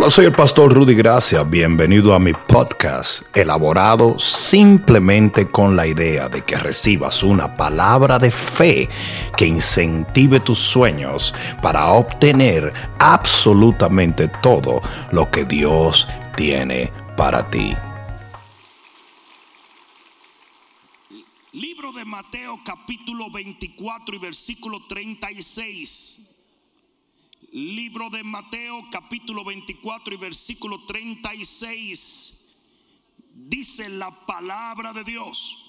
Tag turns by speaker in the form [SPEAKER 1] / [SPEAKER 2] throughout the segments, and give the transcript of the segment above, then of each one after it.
[SPEAKER 1] Hola, soy el pastor Rudy Gracia. Bienvenido a mi podcast, elaborado simplemente con la idea de que recibas una palabra de fe que incentive tus sueños para obtener absolutamente todo lo que Dios tiene para ti.
[SPEAKER 2] Libro de Mateo capítulo 24 y versículo 36 libro de Mateo capítulo 24 y versículo 36 dice la palabra de Dios.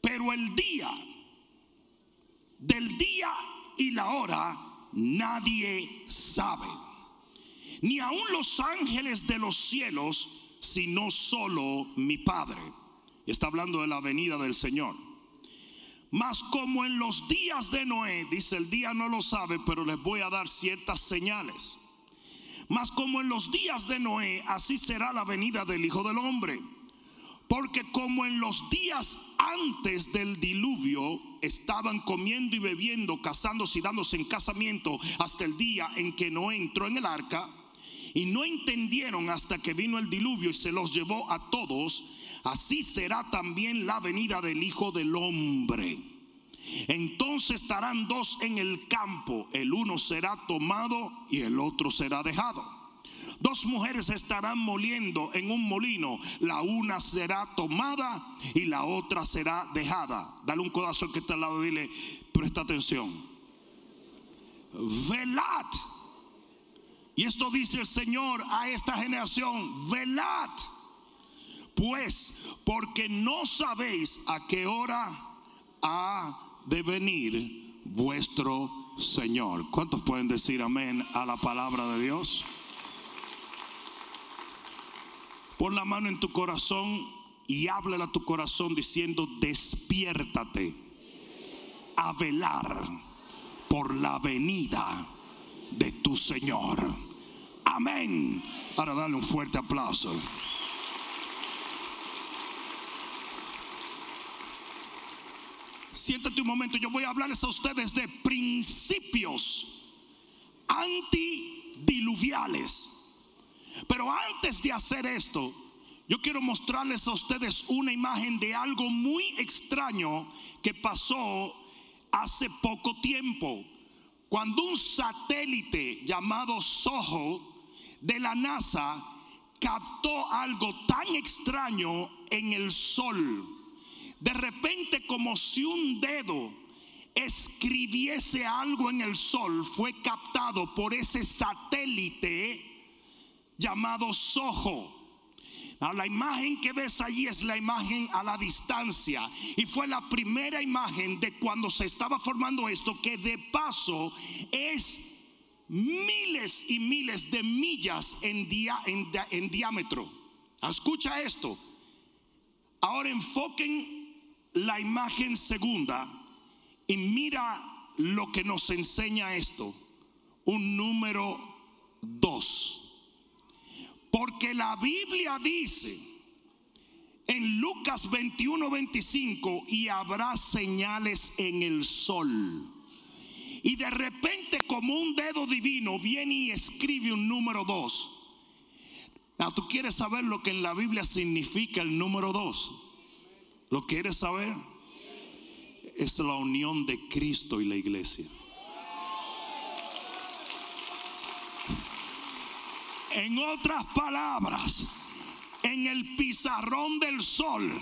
[SPEAKER 2] Pero el día, del día y la hora, nadie sabe. Ni aun los ángeles de los cielos, sino solo mi Padre. Está hablando de la venida del Señor. Mas como en los días de Noé, dice el día no lo sabe, pero les voy a dar ciertas señales. Mas como en los días de Noé, así será la venida del Hijo del Hombre. Porque como en los días antes del diluvio estaban comiendo y bebiendo, casándose y dándose en casamiento hasta el día en que Noé entró en el arca, y no entendieron hasta que vino el diluvio y se los llevó a todos, así será también la venida del Hijo del Hombre. Entonces estarán dos en el campo, el uno será tomado y el otro será dejado. Dos mujeres estarán moliendo en un molino, la una será tomada y la otra será dejada. Dale un codazo al que está al lado y dile, presta atención. Velad. Y esto dice el Señor a esta generación, velad pues, porque no sabéis a qué hora ha de venir vuestro Señor. ¿Cuántos pueden decir amén a la palabra de Dios? Pon la mano en tu corazón y háblale a tu corazón diciendo, despiértate a velar por la venida de tu Señor. Amén. Ahora dale un fuerte aplauso. Siéntate un momento, yo voy a hablarles a ustedes de principios antidiluviales. Pero antes de hacer esto, yo quiero mostrarles a ustedes una imagen de algo muy extraño que pasó hace poco tiempo. Cuando un satélite llamado Soho de la NASA captó algo tan extraño en el sol de repente como si un dedo escribiese algo en el sol, fue captado por ese satélite llamado Soho. la imagen que ves allí es la imagen a la distancia y fue la primera imagen de cuando se estaba formando esto que de paso es miles y miles de millas en, en diámetro. Escucha esto. Ahora enfoquen la imagen segunda y mira lo que nos enseña esto. Un número dos. Porque la Biblia dice en Lucas 21, 25, y habrá señales en el sol. Y de repente como un dedo divino viene y escribe un número dos. Now, tú quieres saber lo que en la Biblia significa el número dos. ¿Lo quieres saber? Es la unión de Cristo y la iglesia. En otras palabras, en el pizarrón del sol,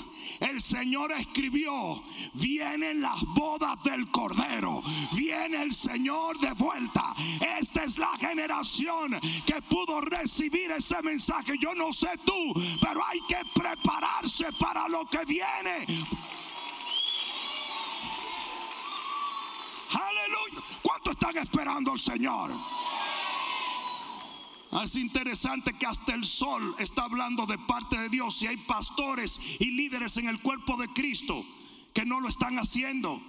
[SPEAKER 2] el Señor escribió, vienen las bodas del Cordero, viene el Señor de vuelta. Esta es la generación que pudo recibir ese mensaje. Yo no sé tú, pero hay que prepararse para lo que viene. Aleluya. ¿Cuánto están esperando al Señor? Es interesante que hasta el sol está hablando de parte de Dios y hay pastores y líderes en el cuerpo de Cristo que no lo están haciendo.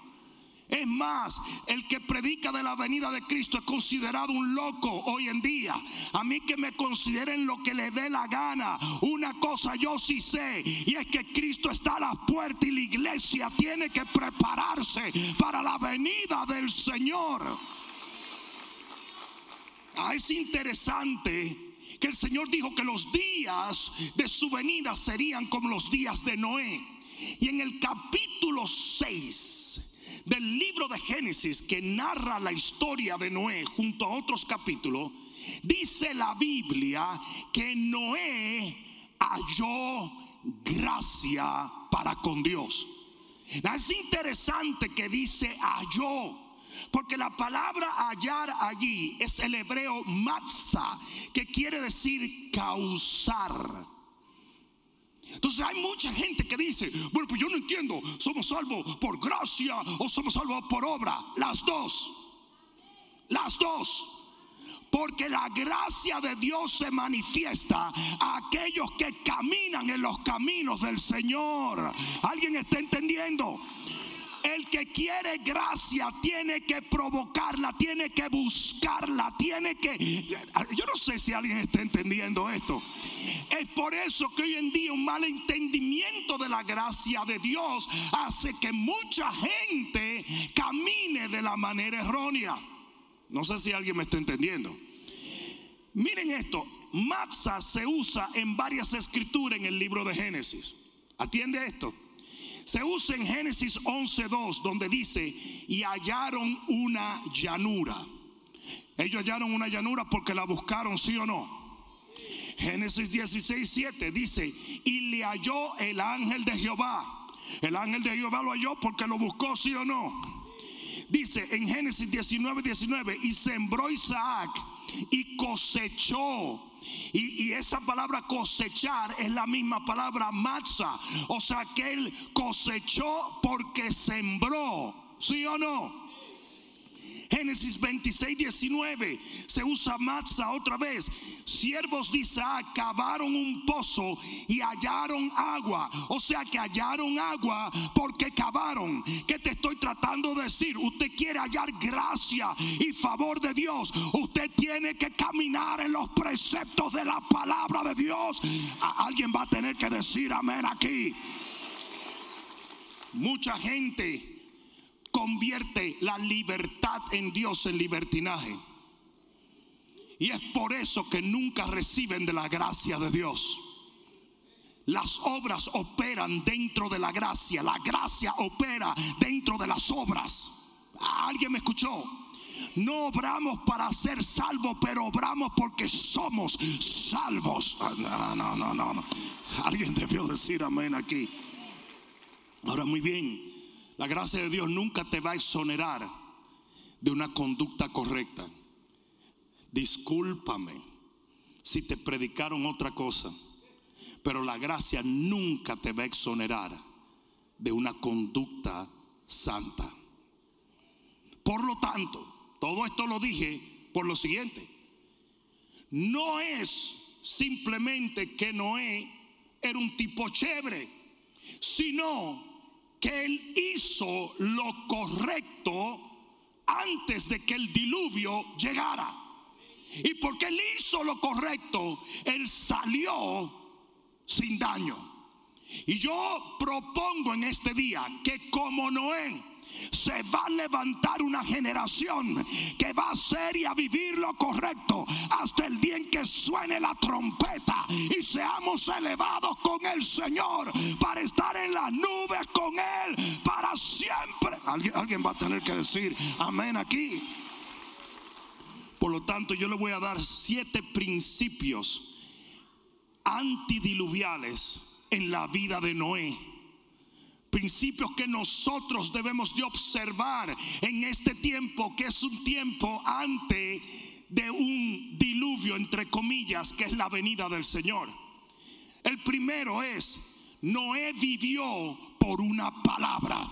[SPEAKER 2] Es más, el que predica de la venida de Cristo es considerado un loco hoy en día. A mí que me consideren lo que le dé la gana. Una cosa yo sí sé y es que Cristo está a la puerta y la iglesia tiene que prepararse para la venida del Señor. Ah, es interesante que el Señor dijo que los días de su venida serían como los días de Noé. Y en el capítulo 6 del libro de Génesis que narra la historia de Noé junto a otros capítulos, dice la Biblia que Noé halló gracia para con Dios. Es interesante que dice halló. Porque la palabra hallar allí es el hebreo matza, que quiere decir causar. Entonces hay mucha gente que dice, bueno, pues yo no entiendo, somos salvos por gracia o somos salvos por obra. Las dos. Las dos. Porque la gracia de Dios se manifiesta a aquellos que caminan en los caminos del Señor. ¿Alguien está entendiendo? El que quiere gracia tiene que provocarla, tiene que buscarla, tiene que... Yo no sé si alguien está entendiendo esto. Es por eso que hoy en día un mal entendimiento de la gracia de Dios hace que mucha gente camine de la manera errónea. No sé si alguien me está entendiendo. Miren esto, Maxa se usa en varias escrituras en el libro de Génesis. Atiende esto se usa en Génesis 11.2 donde dice, y hallaron una llanura. Ellos hallaron una llanura porque la buscaron, sí o no. Génesis 16.7 dice, y le halló el ángel de Jehová. El ángel de Jehová lo halló porque lo buscó, sí o no. Dice en Génesis 19, 19, y sembró Isaac y cosechó y, esa palabra cosechar es la misma palabra matza. O sea que él cosechó porque sembró. ¿Sí o no? Génesis 26, 19 se usa Matza otra vez. Siervos de Isaac cavaron un pozo y hallaron agua. O sea que hallaron agua porque cavaron. ¿Qué te estoy tratando de decir? Usted quiere hallar gracia y favor de Dios. Usted tiene que caminar en los preceptos de la palabra de Dios. alguien va a tener que decir amén aquí. Mucha gente convierte la libertad en Dios en libertinaje. Y es por eso que nunca reciben de la gracia de Dios. Las obras operan dentro de la gracia. La gracia opera dentro de las obras. ¿Alguien me escuchó? No obramos para ser salvos, pero obramos porque somos salvos. Ah, no, no, no, no. Alguien debió decir amén aquí. Ahora muy bien. La gracia de Dios nunca te va a exonerar de una conducta correcta. Discúlpame si te predicaron otra cosa, pero la gracia nunca te va a exonerar de una conducta santa. Por lo tanto, todo esto lo dije por lo siguiente. No es simplemente que Noé era un tipo chévere, sino que él hizo lo correcto antes de que el diluvio llegara. Y porque él hizo lo correcto, él salió sin daño. Y yo propongo en este día que como Noé, se va a levantar una generación que va a hacer y a vivir lo correcto hasta el día en que suene la trompeta y seamos elevados con el Señor para estar en las nubes con Él para siempre. Alguien, alguien va a tener que decir amén aquí. Por lo tanto, yo le voy a dar siete principios antidiluviales en la vida de Noé principios que nosotros debemos de observar en este tiempo, que es un tiempo antes de un diluvio, entre comillas, que es la venida del Señor. El primero es, Noé vivió por una palabra.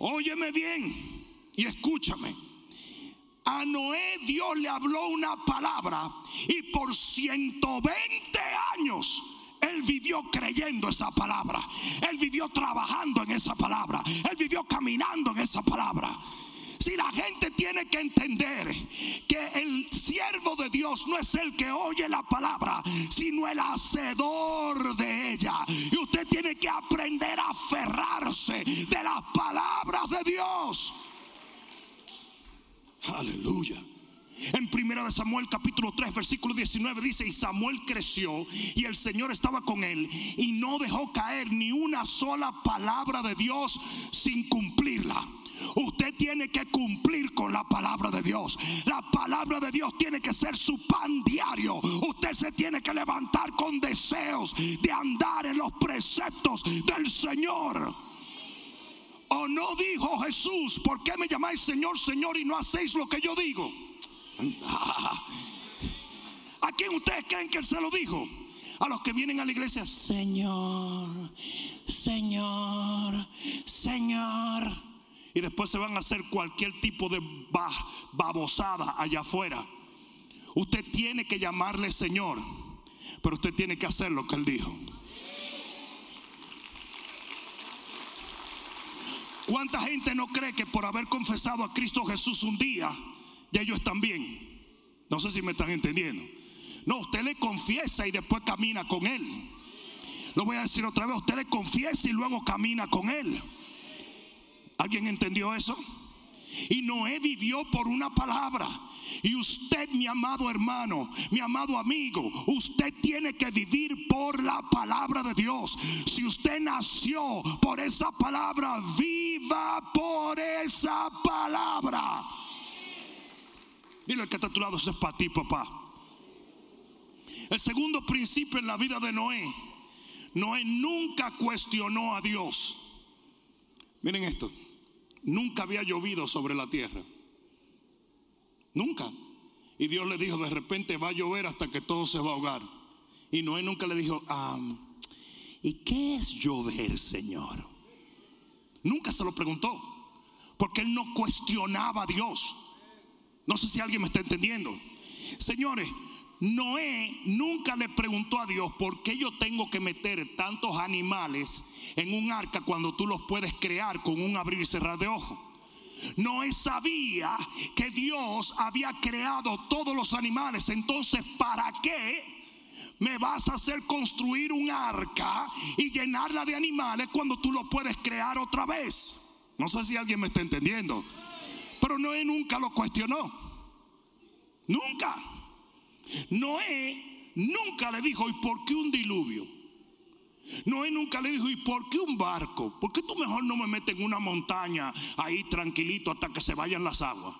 [SPEAKER 2] Óyeme bien y escúchame. A Noé Dios le habló una palabra y por 120 años él vivió creyendo esa palabra. Él vivió trabajando en esa palabra. Él vivió caminando en esa palabra. Si la gente tiene que entender que el siervo de Dios no es el que oye la palabra, sino el hacedor de ella. Y usted tiene que aprender a aferrarse de las palabras de Dios. Aleluya. En primera de Samuel capítulo 3 versículo 19 dice, y Samuel creció y el Señor estaba con él y no dejó caer ni una sola palabra de Dios sin cumplirla. Usted tiene que cumplir con la palabra de Dios. La palabra de Dios tiene que ser su pan diario. Usted se tiene que levantar con deseos de andar en los preceptos del Señor. ¿O no dijo Jesús, por qué me llamáis Señor, Señor y no hacéis lo que yo digo? ¿A quién ustedes creen que él se lo dijo? A los que vienen a la iglesia, Señor, Señor, Señor. Y después se van a hacer cualquier tipo de babosada allá afuera. Usted tiene que llamarle Señor, pero usted tiene que hacer lo que él dijo. ¿Cuánta gente no cree que por haber confesado a Cristo Jesús un día, ya ellos bien. No sé si me están entendiendo. No, usted le confiesa y después camina con él. Lo voy a decir otra vez, usted le confiesa y luego camina con él. ¿Alguien entendió eso? Y Noé vivió por una palabra. Y usted, mi amado hermano, mi amado amigo, usted tiene que vivir por la palabra de Dios. Si usted nació por esa palabra, viva por esa palabra. Dile que está a tu lado, eso es para ti, papá. El segundo principio en la vida de Noé, Noé nunca cuestionó a Dios. Miren esto, nunca había llovido sobre la tierra. Nunca. Y Dios le dijo, de repente va a llover hasta que todo se va a ahogar. Y Noé nunca le dijo, ¿y qué es llover, Señor? Nunca se lo preguntó, porque él no cuestionaba a Dios. No sé si alguien me está entendiendo. Señores, Noé nunca le preguntó a Dios por qué yo tengo que meter tantos animales en un arca cuando tú los puedes crear con un abrir y cerrar de ojos. Noé sabía que Dios había creado todos los animales. Entonces, ¿para qué me vas a hacer construir un arca y llenarla de animales cuando tú lo puedes crear otra vez? No sé si alguien me está entendiendo. Pero Noé nunca lo cuestionó. Nunca. Noé nunca le dijo, ¿y por qué un diluvio? Noé nunca le dijo, ¿y por qué un barco? ¿Por qué tú mejor no me metes en una montaña ahí tranquilito hasta que se vayan las aguas?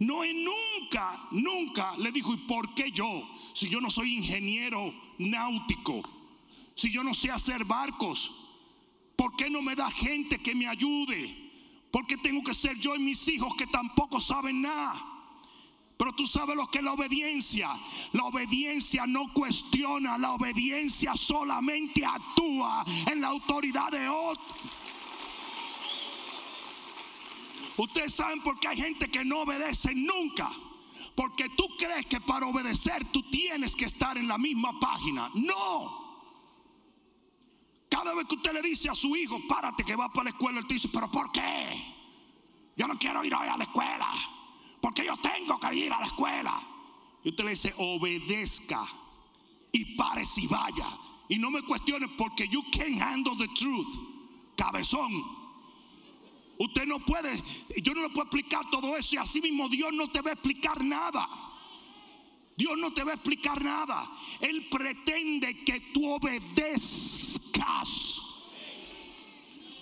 [SPEAKER 2] Noé nunca, nunca le dijo, ¿y por qué yo? Si yo no soy ingeniero náutico, si yo no sé hacer barcos, ¿por qué no me da gente que me ayude? Porque tengo que ser yo y mis hijos que tampoco saben nada. Pero tú sabes lo que es la obediencia. La obediencia no cuestiona, la obediencia solamente actúa en la autoridad de otro. Ustedes saben por qué hay gente que no obedece nunca. Porque tú crees que para obedecer tú tienes que estar en la misma página. No. Cada vez que usted le dice a su hijo, párate que va para la escuela, él te dice, pero ¿por qué? Yo no quiero ir hoy a la escuela, porque yo tengo que ir a la escuela. Y usted le dice, obedezca y pare si vaya. Y no me cuestione porque you can't handle the truth. Cabezón. Usted no puede, yo no le puedo explicar todo eso y así mismo Dios no te va a explicar nada. Dios no te va a explicar nada. Él pretende que tú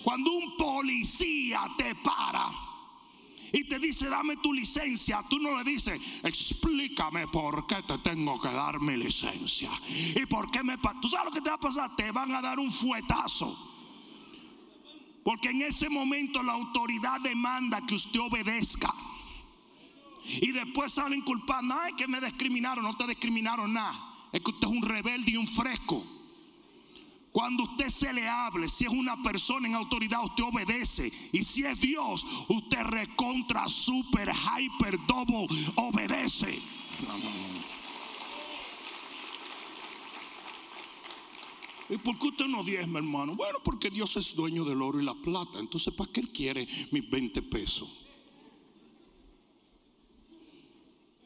[SPEAKER 2] cuando un policía te para y te dice, dame tu licencia, tú no le dices, explícame por qué te tengo que dar mi licencia. Y por qué me... ¿Tú sabes lo que te va a pasar? Te van a dar un fuetazo. Porque en ese momento la autoridad demanda que usted obedezca. Y después salen culpando, ay, que me discriminaron, no te discriminaron nada. Es que usted es un rebelde y un fresco. Cuando usted se le hable, si es una persona en autoridad, usted obedece. Y si es Dios, usted recontra, super, hyper, double, obedece. ¿Y por qué usted no diezma, hermano? Bueno, porque Dios es dueño del oro y la plata. Entonces, ¿para qué Él quiere mis 20 pesos?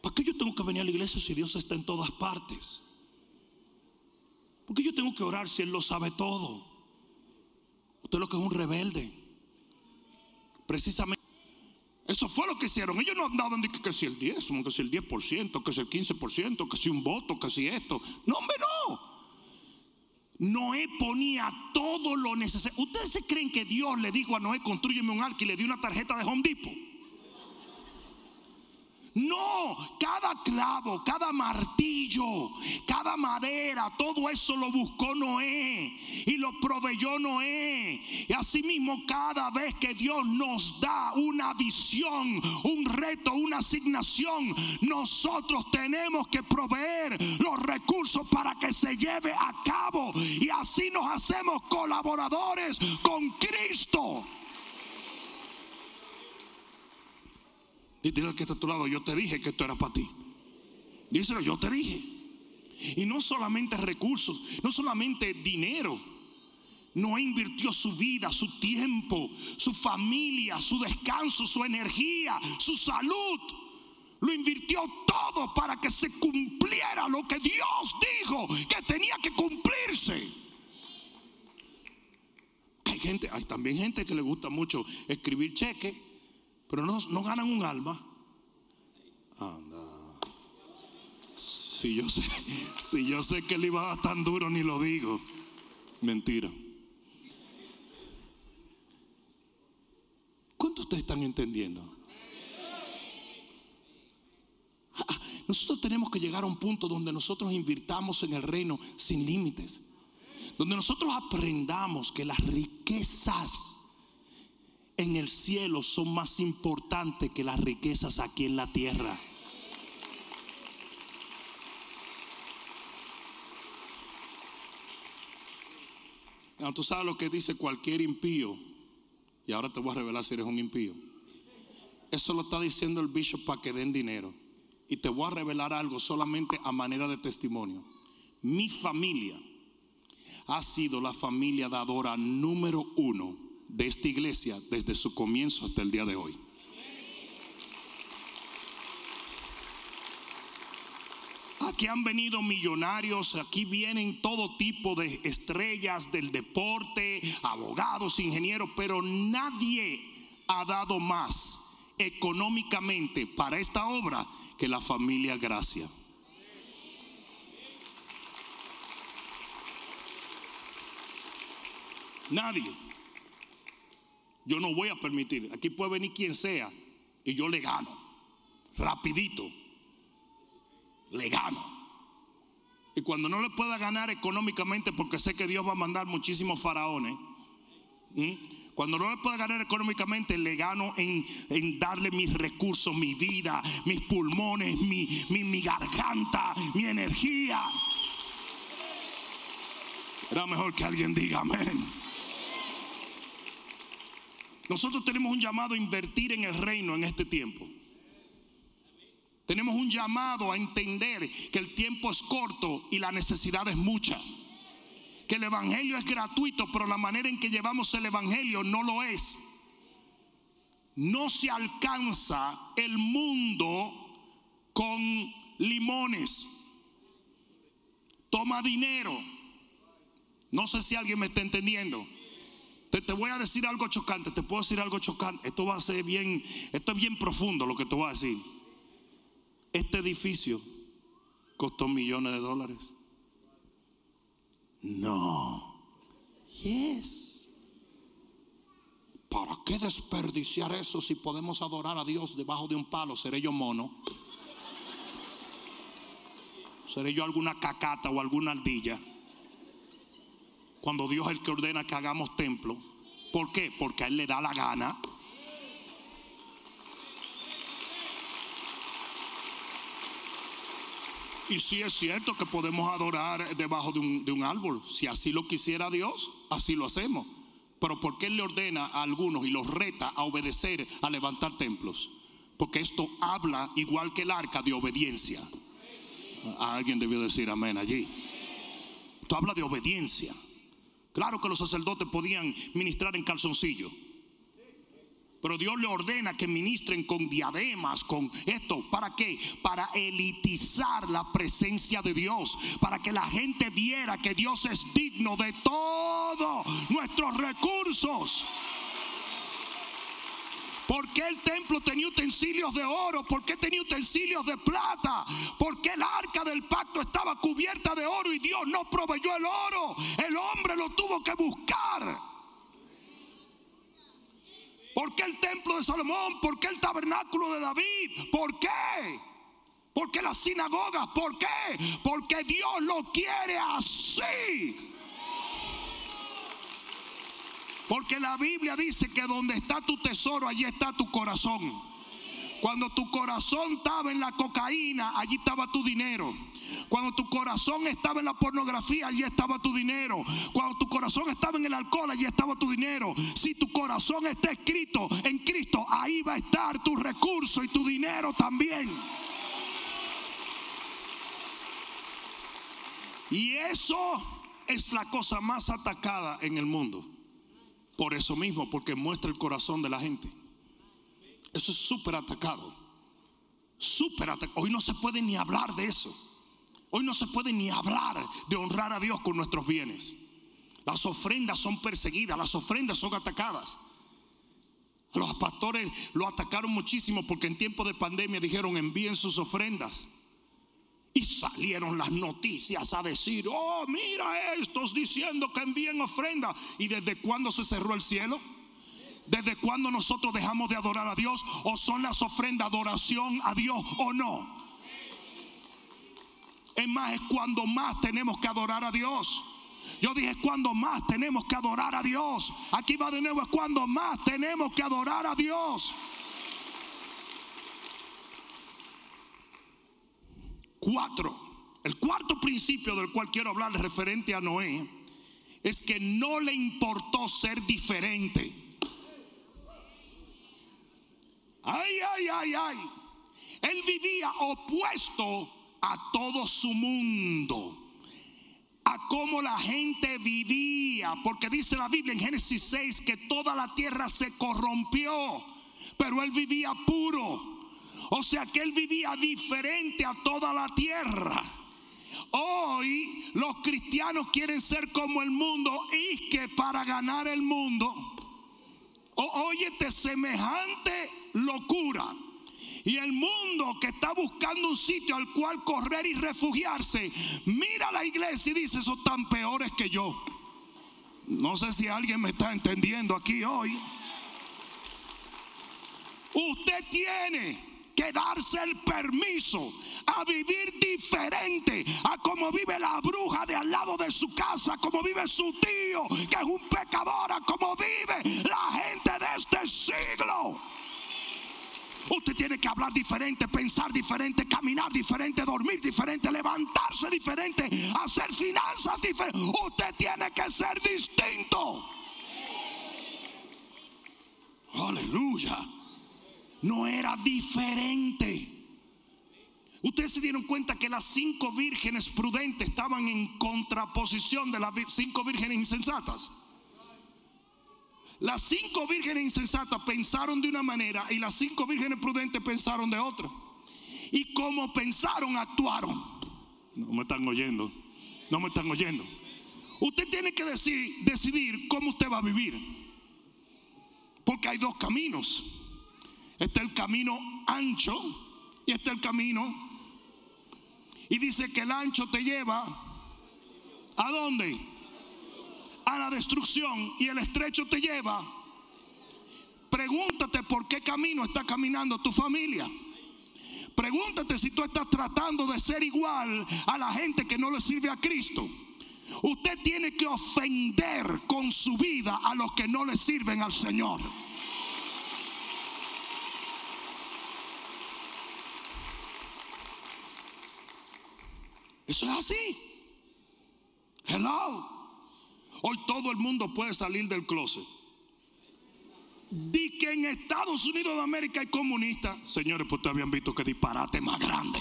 [SPEAKER 2] ¿Para qué yo tengo que venir a la iglesia si Dios está en todas partes? ¿Por qué yo tengo que orar si Él lo sabe todo? Usted lo que es un rebelde. Precisamente Eso fue lo que hicieron. Ellos no andaban de que, si el 10, que si el 10%, que si el 15%, que si un voto, que si esto. No, hombre, no. Noé ponía todo lo necesario. ¿Ustedes se creen que Dios le dijo a Noé, construyeme un arca y le dio una tarjeta de Home Depot? No, cada clavo, cada martillo, cada madera, todo eso lo buscó Noé y lo proveyó Noé. Y asimismo cada vez que Dios nos da una visión, un reto, una asignación, nosotros tenemos que proveer los recursos para que se lleve a cabo. Y así nos hacemos colaboradores con Cristo. Dile al que está a tu lado, yo te dije que esto era para ti. Díselo, yo te dije. Y no solamente recursos, no solamente dinero. No invirtió su vida, su tiempo, su familia, su descanso, su energía, su salud. Lo invirtió todo para que se cumpliera lo que Dios dijo que tenía que cumplirse. Hay gente, hay también gente que le gusta mucho escribir cheques pero no, no ganan un alma. Anda. Si yo sé, si yo sé que él iba a dar tan duro, ni lo digo. Mentira. ¿Cuánto ustedes están entendiendo? Ah, nosotros tenemos que llegar a un punto donde nosotros invirtamos en el reino sin límites. Donde nosotros aprendamos que las riquezas en el cielo son más importantes que las riquezas aquí en la tierra. tú sabes lo que dice cualquier impío. Y ahora te voy a revelar si eres un impío. Eso lo está diciendo el bishop para que den dinero. Y te voy a revelar algo solamente a manera de testimonio. Mi familia ha sido la familia dadora número uno de esta iglesia desde su comienzo hasta el día de hoy. Aquí han venido millonarios, aquí vienen todo tipo de estrellas del deporte, abogados, ingenieros, pero nadie ha dado más económicamente para esta obra que la familia Gracia. Nadie. Yo no voy a permitir. Aquí puede venir quien sea y yo le gano. Rapidito. Le gano. Y cuando no le pueda ganar económicamente, porque sé que Dios va a mandar muchísimos faraones. Cuando no le pueda ganar económicamente, le gano en, darle mis recursos, mi vida, mis pulmones, mi, mi, garganta, mi energía. Era mejor que alguien diga amén. Nosotros tenemos un llamado a invertir en el reino en este tiempo. Tenemos un llamado a entender que el tiempo es corto y la necesidad es mucha. Que el Evangelio es gratuito, pero la manera en que llevamos el Evangelio no lo es. No se alcanza el mundo con limones. Toma dinero. No sé si alguien me está entendiendo. Te, voy a decir algo chocante, te puedo decir algo chocante. Esto va a ser bien, esto es bien profundo lo que te voy a decir. Este edificio costó millones de dólares. No. Yes. ¿Para qué desperdiciar eso si podemos adorar a Dios debajo de un palo? ¿Seré yo mono? ¿Seré yo alguna cacata o alguna ardilla? Cuando Dios es el que ordena que hagamos templo. ¿Por qué? Porque a Él le da la gana. Y si es cierto que podemos adorar debajo de un, árbol. Si así lo quisiera Dios, así lo hacemos. Pero ¿por qué Él le ordena a algunos y los reta a obedecer, a levantar templos? Porque esto habla, igual que el arca, de obediencia. Alguien debió decir amén allí. Esto habla de obediencia. Claro que los sacerdotes podían ministrar en calzoncillo. Pero Dios le ordena que ministren con diademas, con esto. ¿Para qué? Para elitizar la presencia de Dios. Para que la gente viera que Dios es digno de todos nuestros recursos. ¿Por qué el templo tenía utensilios de oro? ¿Por qué tenía utensilios de plata? ¿Por qué el arca del pacto estaba cubierta de oro y Dios no proveyó el oro? El hombre lo tuvo que buscar. ¿Por qué el templo de Salomón? ¿Por qué el tabernáculo de David? ¿Por qué? ¿Por qué las sinagogas? ¿Por qué? Porque Dios lo quiere así. Porque la Biblia dice que donde está tu tesoro, allí está tu corazón. Cuando tu corazón estaba en la cocaína, allí estaba tu dinero. Cuando tu corazón estaba en la pornografía, allí estaba tu dinero. Cuando tu corazón estaba en el alcohol, allí estaba tu dinero. Si tu corazón está escrito en Cristo, ahí va a estar tu recurso y tu dinero también. Y eso es la cosa más atacada en el mundo. Por eso mismo, porque muestra el corazón de la gente. Eso es súper atacado. Atacado. Hoy no se puede ni hablar de eso. Hoy no se puede ni hablar de honrar a Dios con nuestros bienes. Las ofrendas son perseguidas, las ofrendas son atacadas. Los pastores lo atacaron muchísimo porque en tiempo de pandemia dijeron envíen sus ofrendas. Y salieron las noticias a decir, oh, mira estos diciendo que envíen ofrenda. ¿Y desde cuándo se cerró el cielo? ¿Desde cuándo nosotros dejamos de adorar a Dios? ¿O son las ofrendas adoración a Dios o no? Es más, es cuando más tenemos que adorar a Dios. Yo dije, cuando más tenemos que adorar a Dios. Aquí va de nuevo, es cuando más tenemos que adorar a Dios. Cuatro. El cuarto principio del cual quiero hablar referente a Noé es que no le importó ser diferente. Ay, ay, ay, ay. Él vivía opuesto a todo su mundo, a cómo la gente vivía, porque dice la Biblia en Génesis 6 que toda la tierra se corrompió, pero él vivía puro. O sea que él vivía diferente a toda la tierra. Hoy los cristianos quieren ser como el mundo y que para ganar el mundo, óyete semejante locura. Y el mundo que está buscando un sitio al cual correr y refugiarse, mira a la iglesia y dice, son tan peores que yo. No sé si alguien me está entendiendo aquí hoy. Usted tiene que darse el permiso a vivir diferente a como vive la bruja de al lado de su casa, como vive su tío, que es un pecador, a como vive la gente de este siglo. Usted tiene que hablar diferente, pensar diferente, caminar diferente, dormir diferente, levantarse diferente, hacer finanzas diferentes. Usted tiene que ser distinto. Aleluya no era diferente. Ustedes se dieron cuenta que las cinco vírgenes prudentes estaban en contraposición de las cinco vírgenes insensatas. Las cinco vírgenes insensatas pensaron de una manera y las cinco vírgenes prudentes pensaron de otra. Y como pensaron, actuaron. No me están oyendo. No me están oyendo. Usted tiene que decir, decidir cómo usted va a vivir. Porque hay dos caminos. Está el camino ancho y está el camino. Y dice que el ancho te lleva a dónde? A la destrucción. Y el estrecho te lleva. Pregúntate por qué camino está caminando tu familia. Pregúntate si tú estás tratando de ser igual a la gente que no le sirve a Cristo. Usted tiene que ofender con su vida a los que no le sirven al Señor. Eso es así. Hello. Hoy todo el mundo puede salir del closet. Di que en Estados Unidos de América hay comunistas. Señores, pues ustedes habían visto que disparate más grande.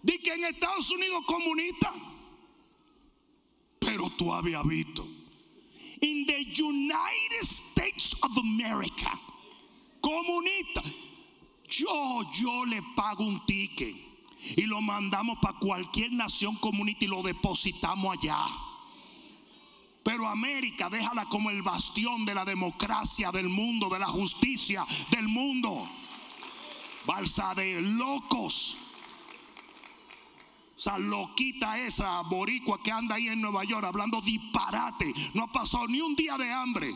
[SPEAKER 2] Di que en Estados Unidos comunista. Pero tú habías visto. In the United States of America. Comunista. Yo, yo le pago un ticket y lo mandamos para cualquier nación comunista y lo depositamos allá. Pero América déjala como el bastión de la democracia del mundo, de la justicia del mundo. Balsa de locos. O sea, loquita esa boricua que anda ahí en Nueva York hablando disparate. No ha pasado ni un día de hambre.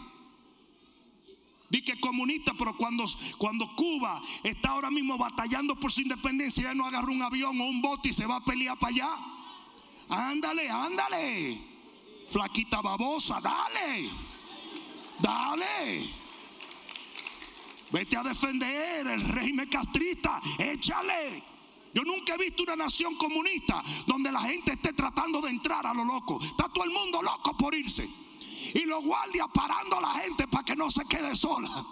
[SPEAKER 2] Di que comunista, pero cuando, cuando Cuba está ahora mismo batallando por su independencia, ya no agarra un avión o un bote y se va a pelear para allá. Ándale, ándale. Flaquita babosa, dale. Dale. Vete a defender el régimen castrista. Échale. Yo nunca he visto una nación comunista donde la gente esté tratando de entrar a lo loco. Está todo el mundo loco por irse. Y los guardias parando a la gente para que no se quede sola.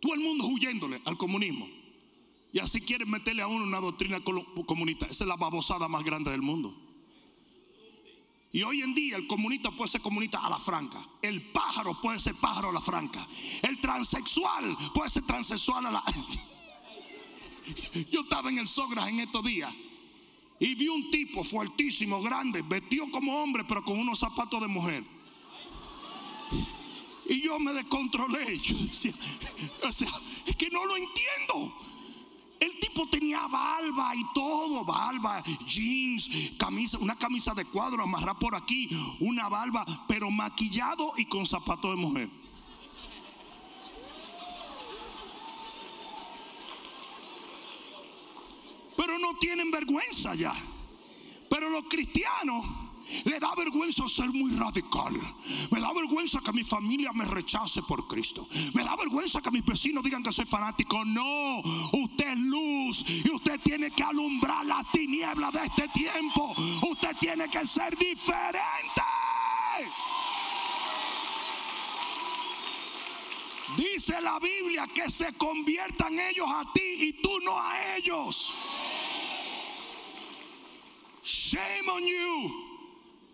[SPEAKER 2] Todo el mundo huyéndole al comunismo. Y así quieren meterle a uno una doctrina comunista. Esa es la babosada más grande del mundo. Y hoy en día el comunista puede ser comunista a la franca. El pájaro puede ser pájaro a la franca. El transexual puede ser transexual a la... Yo estaba en el Sogras en estos días y vi un tipo fuertísimo, grande, vestido como hombre, pero con unos zapatos de mujer. Y yo me descontrolé. Yo decía, o sea, es que no lo entiendo. El tipo tenía barba y todo, barba, jeans, camisa, una camisa de cuadro amarrada por aquí, una barba, pero maquillado y con zapatos de mujer. Pero no tienen vergüenza ya. Pero los cristianos le da vergüenza ser muy radical. Me da vergüenza que mi familia me rechace por Cristo. Me da vergüenza que mis vecinos digan que soy fanático. No, usted es luz y usted tiene que alumbrar la tiniebla de este tiempo. Usted tiene que ser diferente. Dice la Biblia que se conviertan ellos a ti y tú no a ellos. Shame on you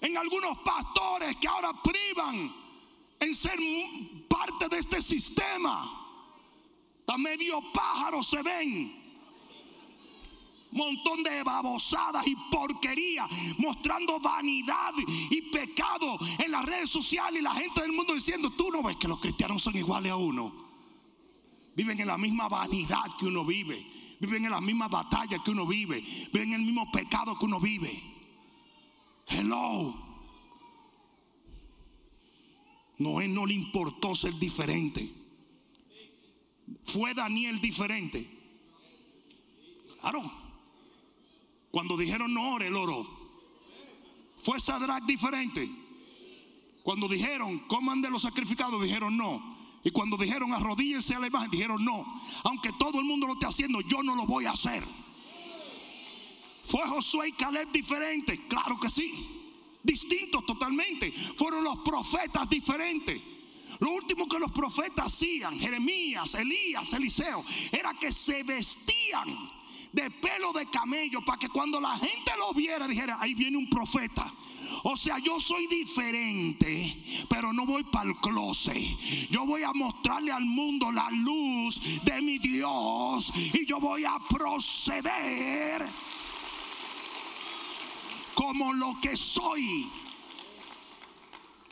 [SPEAKER 2] en algunos pastores que ahora privan en ser parte de este sistema. A medio pájaro se ven. Montón de babosadas y porquería, mostrando vanidad y pecado en las redes sociales y la gente del mundo diciendo, tú no ves que los cristianos son iguales a uno. Viven en la misma vanidad que uno vive. Viven en la misma batalla que uno vive. Viven en el mismo pecado que uno vive. Hello. Noé no le importó ser diferente. ¿Fue Daniel diferente? Claro. Cuando dijeron no ore, el oro. ¿Fue Sadrach diferente? Cuando dijeron coman de los sacrificados, dijeron no. Y cuando dijeron arrodíllense a la imagen, dijeron no. Aunque todo el mundo lo esté haciendo, yo no lo voy a hacer. ¿Fue Josué y Caleb diferentes? Claro que sí. Distintos totalmente. Fueron los profetas diferentes. Lo último que los profetas hacían, Jeremías, Elías, Eliseo, era que se vestían de pelo de camello para que cuando la gente lo viera dijera, ahí viene un profeta. O sea, yo soy diferente, pero no voy para el closet. Yo voy a mostrarle al mundo la luz de mi Dios y yo voy a proceder como lo que soy.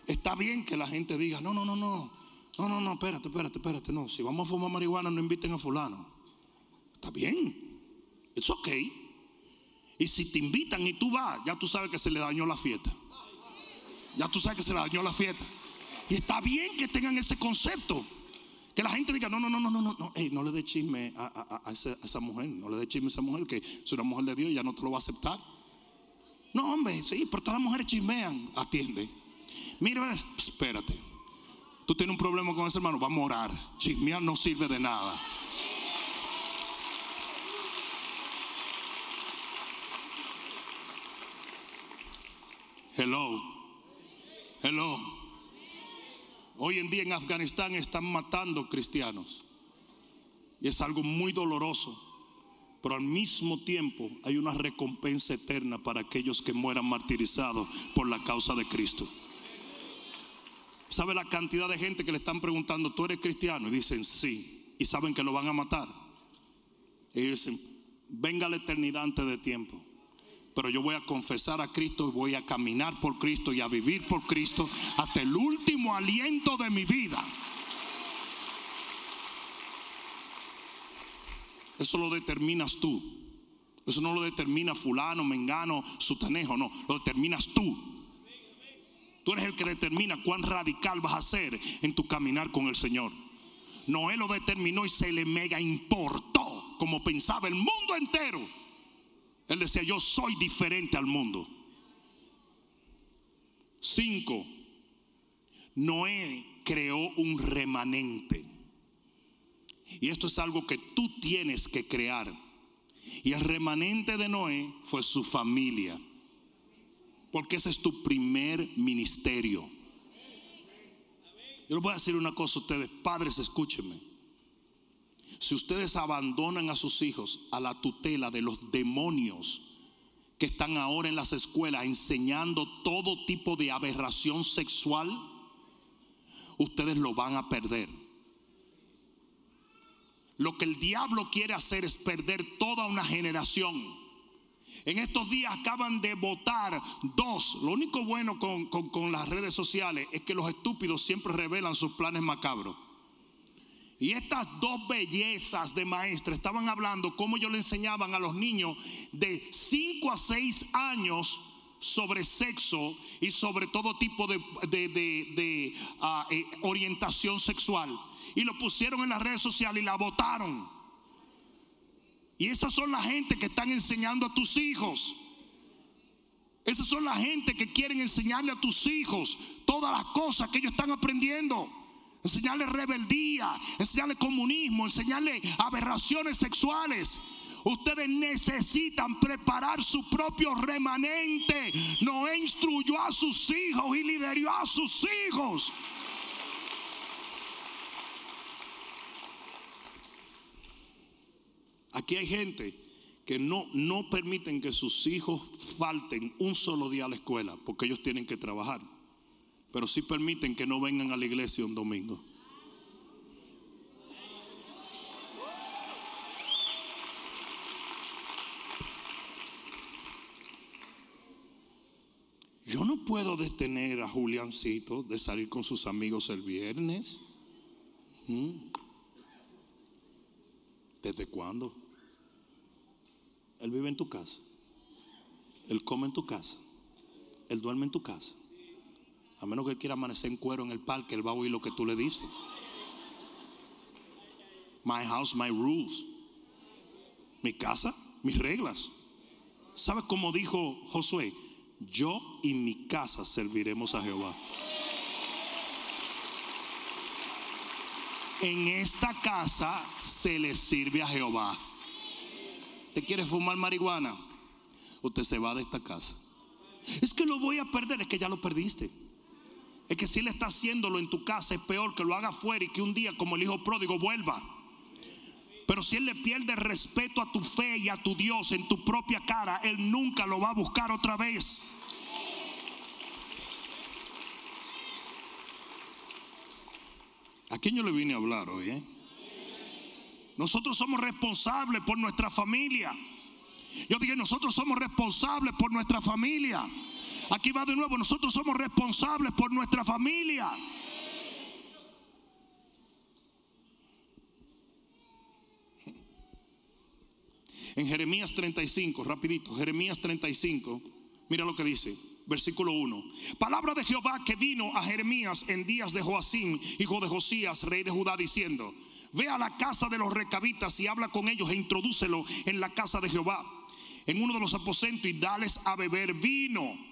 [SPEAKER 2] Está bien que la gente diga, no, no, no, no, no, no, no, espérate, espérate, espérate, no, si vamos a fumar marihuana no inviten a fulano. Está bien, it's okay. Y si te invitan y tú vas, ya tú sabes que se le dañó la fiesta. Ya tú sabes que se le dañó la fiesta. Y está bien que tengan ese concepto. Que la gente diga, no, no, no, no, no, no, no, hey, no le dé chisme a, esa, a, esa, mujer, no le dé chisme a esa mujer, que es una mujer de Dios y ya no te lo va a aceptar. No, hombre, sí, pero todas las mujeres chismean, atiende. Mira, espérate, tú tienes un problema con ese hermano, vamos a orar. Chismear no sirve de nada. Hello. Hello. Hoy en día en Afganistán están matando cristianos. Y es algo muy doloroso. Pero al mismo tiempo hay una recompensa eterna para aquellos que mueran martirizados por la causa de Cristo. ¿Sabe la cantidad de gente que le están preguntando, ¿tú eres cristiano? Y dicen, sí. Y saben que lo van a matar. Y dicen, venga la eternidad antes de tiempo. Pero yo voy a confesar a Cristo y voy a caminar por Cristo y a vivir por Cristo hasta el último aliento de mi vida. Eso lo determinas tú. Eso no lo determina fulano, mengano, sutanejo, no, lo determinas tú. Tú eres el que determina cuán radical vas a ser en tu caminar con el Señor. Noé lo determinó y se le mega importó como pensaba el mundo entero. Él decía, yo soy diferente al mundo. Cinco, Noé creó un remanente. Y esto es algo que tú tienes que crear. Y el remanente de Noé fue su familia. Porque ese es tu primer ministerio. Yo les voy a decir una cosa a ustedes, padres, escúchenme. Si ustedes abandonan a sus hijos a la tutela de los demonios que están ahora en las escuelas enseñando todo tipo de aberración sexual, ustedes lo van a perder. Lo que el diablo quiere hacer es perder toda una generación. En estos días acaban de votar dos. Lo único bueno con, las redes sociales es que los estúpidos siempre revelan sus planes macabros. Y estas dos bellezas de maestra estaban hablando cómo ellos le enseñaban a los niños de 5 a 6 años sobre sexo y sobre todo tipo de, ah, eh, orientación sexual. Y lo pusieron en las redes sociales y la votaron. Y esas son la gente que están enseñando a tus hijos. Esas son la gente que quieren enseñarle a tus hijos todas las cosas que ellos están aprendiendo. Enseñarle rebeldía, enseñarle comunismo, enseñarle aberraciones sexuales. Ustedes necesitan preparar su propio remanente. No instruyó a sus hijos y lideró a sus hijos. Aquí hay gente que no, no permiten que sus hijos falten un solo día a la escuela porque ellos tienen que trabajar. Pero sí permiten que no vengan a la iglesia un domingo. Yo no puedo detener a Juliancito de salir con sus amigos el viernes. ¿Mm? ¿Desde cuándo? Él vive en tu casa. Él come en tu casa. Él duerme en tu casa. A menos que él quiera amanecer en cuero en el parque, él va a oír lo que tú le dices. My house, my rules. Mi casa, mis reglas. ¿Sabes cómo dijo Josué? Yo y mi casa serviremos a Jehová. En esta casa se le sirve a Jehová. ¿Usted quiere fumar marihuana? Usted se va de esta casa. Es que lo voy a perder, es que ya lo perdiste. Es que si él está haciéndolo en tu casa, es peor que lo haga afuera y que un día, como el hijo pródigo, vuelva. Pero si él le pierde respeto a tu fe y a tu Dios en tu propia cara, él nunca lo va a buscar otra vez. ¿A quién yo le vine a hablar hoy? Eh? Nosotros somos responsables por nuestra familia. Yo dije, nosotros somos responsables por nuestra familia. Aquí va de nuevo, nosotros somos responsables por nuestra familia. En Jeremías 35, rapidito, Jeremías 35, mira lo que dice, versículo 1. Palabra de Jehová que vino a Jeremías en días de Joacim, hijo de Josías, rey de Judá, diciendo, Ve a la casa de los recabitas y habla con ellos e introdúcelo en la casa de Jehová, en uno de los aposentos y dales a beber vino.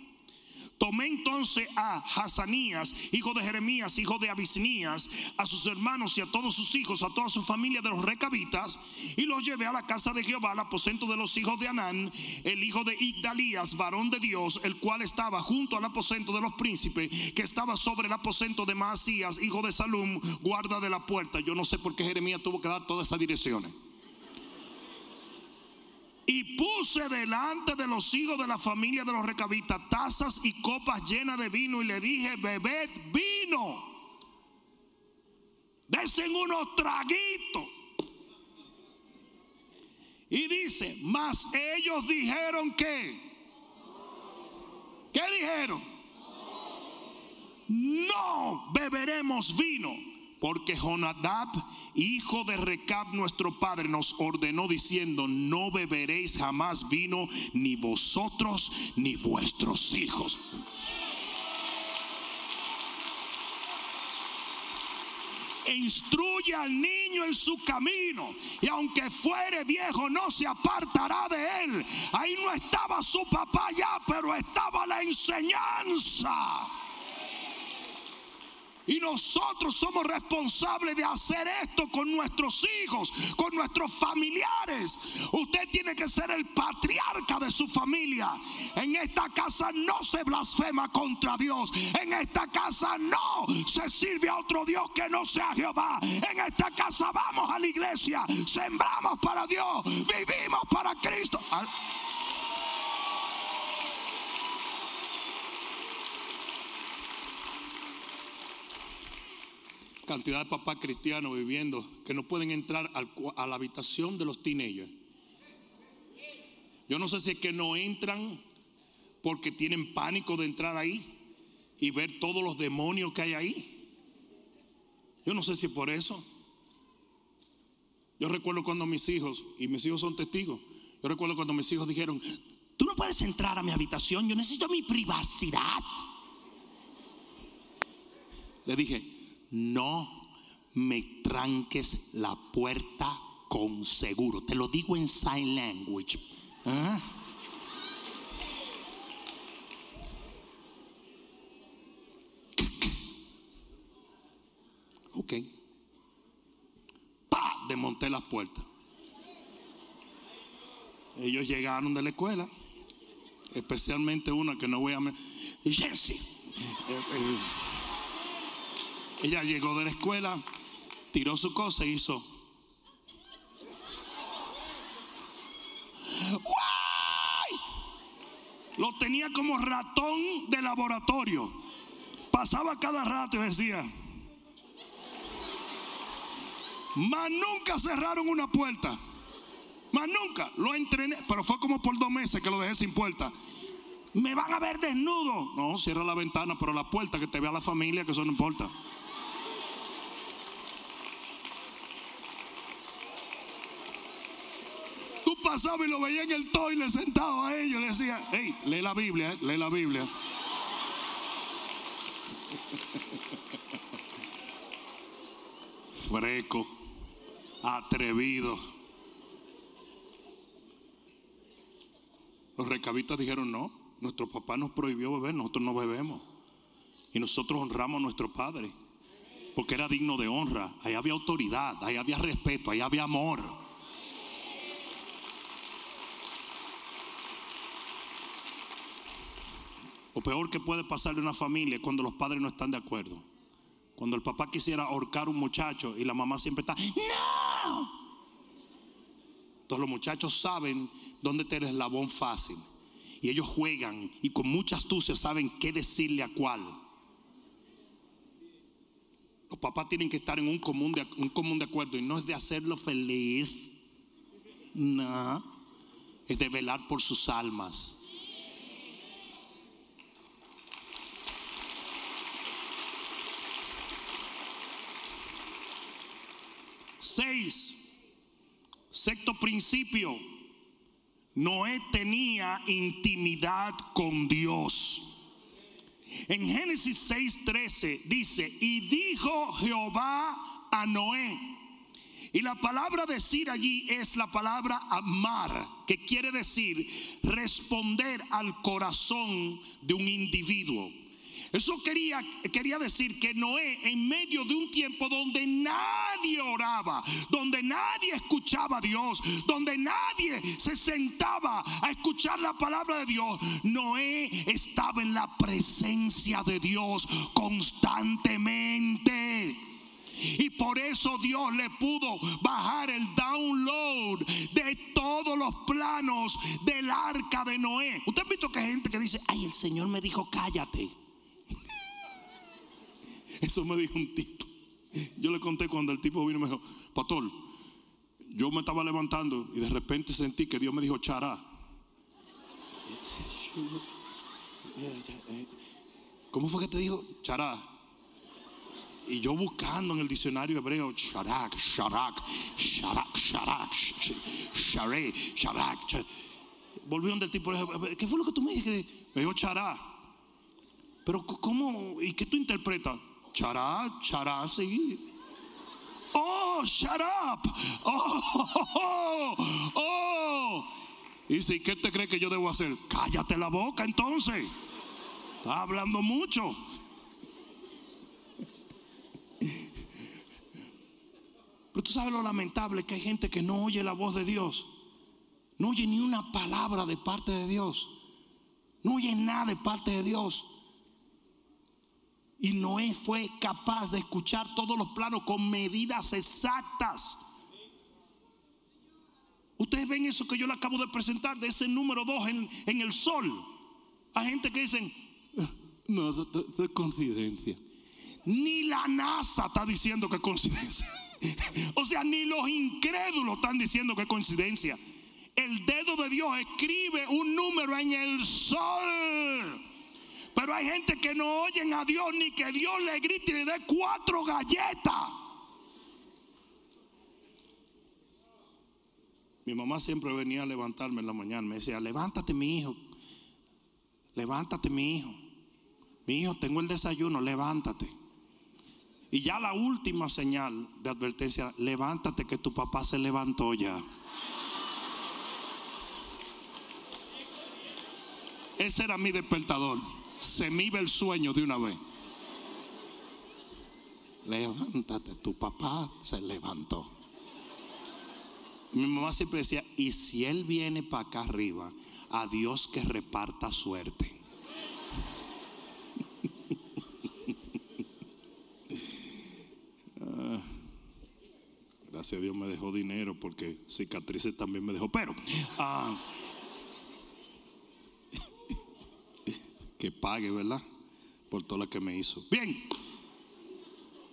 [SPEAKER 2] Tomé entonces a Hazanías, hijo de Jeremías, hijo de Abisnías, a sus hermanos y a todos sus hijos, a toda su familia de los recabitas, y los llevé a la casa de Jehová, al aposento de los hijos de Anán, el hijo de Igdalías, varón de Dios, el cual estaba junto al aposento de los príncipes, que estaba sobre el aposento de Maasías, hijo de Salum, guarda de la puerta. Yo no sé por qué Jeremías tuvo que dar todas esas direcciones. Y puse delante de los hijos de la familia de los recabitas tazas y copas llenas de vino y le dije, bebed vino. Desen unos traguitos. Y dice, mas ellos dijeron que ¿Qué dijeron? No beberemos vino, porque Jonadab, hijo de Recab, nuestro padre, nos ordenó diciendo: No beberéis jamás vino, ni vosotros ni vuestros hijos. Instruye al niño en su camino y aunque fuere viejo no se apartará de él. Ahí no estaba su papá ya, pero estaba la enseñanza. Y nosotros somos responsables de hacer esto con nuestros hijos, con nuestros familiares. Usted tiene que ser el patriarca de su familia. En esta casa no se blasfema contra Dios. En esta casa no se sirve a otro Dios que no sea Jehová. En esta casa vamos a la iglesia, sembramos para Dios, vivimos para Cristo. Cantidad de papás cristianos viviendo que no pueden entrar a la habitación de los teenagers. Yo no sé si es que no entran porque tienen pánico de entrar ahí y ver todos los demonios que hay ahí. Yo no sé si es por eso. Yo recuerdo cuando mis hijos, y mis hijos son testigos, yo recuerdo cuando mis hijos dijeron, tú no puedes entrar a mi habitación, yo necesito mi privacidad. Le dije, no me tranques la puerta con seguro. Te lo digo en sign language. ¿Ah? Ok. Pa, desmonté las puertas. Ellos llegaron de la escuela, especialmente una que no voy a... Jesse. Ella llegó de la escuela, tiró su cosa y hizo. Lo tenía como ratón de laboratorio. Pasaba cada rato y decía. Más nunca cerraron una puerta. Más nunca. Lo entrené, pero fue como por dos meses que lo dejé sin puerta. Me van a ver desnudo. No, cierra la ventana, pero la puerta que te vea la familia, que eso no importa. Pasaba y lo veía en el toile sentado a ellos. Le decía, hey, lee la Biblia, eh, lee la Biblia. Freco, atrevido. Los recabitas dijeron, no, nuestro papá nos prohibió beber, nosotros no bebemos. Y nosotros honramos a nuestro padre, porque era digno de honra. Ahí había autoridad, ahí había respeto, ahí había amor. Lo peor que puede pasarle a una familia es cuando los padres no están de acuerdo. Cuando el papá quisiera ahorcar a un muchacho y la mamá siempre está, no. Entonces los muchachos saben dónde tener el eslabón fácil. Y ellos juegan y con mucha astucia saben qué decirle a cuál. Los papás tienen que estar en un común de, un común de acuerdo y no es de hacerlo feliz. No, es de velar por sus almas. Seis, sexto principio, Noé tenía intimidad con Dios. En Génesis 6:13 dice, y dijo Jehová a Noé, y la palabra decir allí es la palabra amar, que quiere decir responder al corazón de un individuo. Eso quería, quería decir que Noé, en medio de un tiempo donde nadie oraba, donde nadie escuchaba a Dios, donde nadie se sentaba a escuchar la palabra de Dios, Noé estaba en la presencia de Dios constantemente. Y por eso Dios le pudo bajar el download de todos los planos del arca de Noé. Usted ha visto que hay gente que dice, ay, el Señor me dijo, cállate. Eso me dijo un tipo. Yo le conté cuando el tipo vino y me dijo, pastor, yo me estaba levantando y de repente sentí que Dios me dijo chará. ¿Cómo fue que te dijo? Chará. Y yo buscando en el diccionario hebreo, sharak, sharak, sharak, sharak, share, sharak. Volví donde el tipo, ¿qué fue lo que tú me dijiste? Me dijo chará. Pero ¿cómo? ¿Y qué tú interpretas? Chará, chará, sí. Oh, shut up. Oh, oh, oh. Y dice, ¿qué te cree que yo debo hacer? Cállate la boca entonces. Está hablando mucho. Pero tú sabes lo lamentable que hay gente que no oye la voz de Dios. No oye ni una palabra de parte de Dios. No oye nada de parte de Dios. Y Noé fue capaz de escuchar todos los planos con medidas exactas. Ustedes ven eso que yo le acabo de presentar de ese número 2 en, el sol. Hay gente que dicen, ah, no, de, coincidencia. Ni la NASA está diciendo que es coincidencia. o sea, ni los incrédulos están diciendo que es coincidencia. El dedo de Dios escribe un número en el sol. Pero hay gente que no oyen a Dios ni que Dios le grite y le dé cuatro galletas. Mi mamá siempre venía a levantarme en la mañana. Me decía, levántate mi hijo. Levántate mi hijo. Mi hijo, tengo el desayuno, levántate. Y ya la última señal de advertencia, levántate que tu papá se levantó ya. Ese era mi despertador se me iba el sueño de una vez. Levántate, tu papá se levantó. Mi mamá siempre decía, y si él viene para acá arriba, a Dios que reparta suerte. Ah, gracias a Dios me dejó dinero porque cicatrices también me dejó. Pero, ah, que pague, ¿verdad? Por todo lo que me hizo. Bien.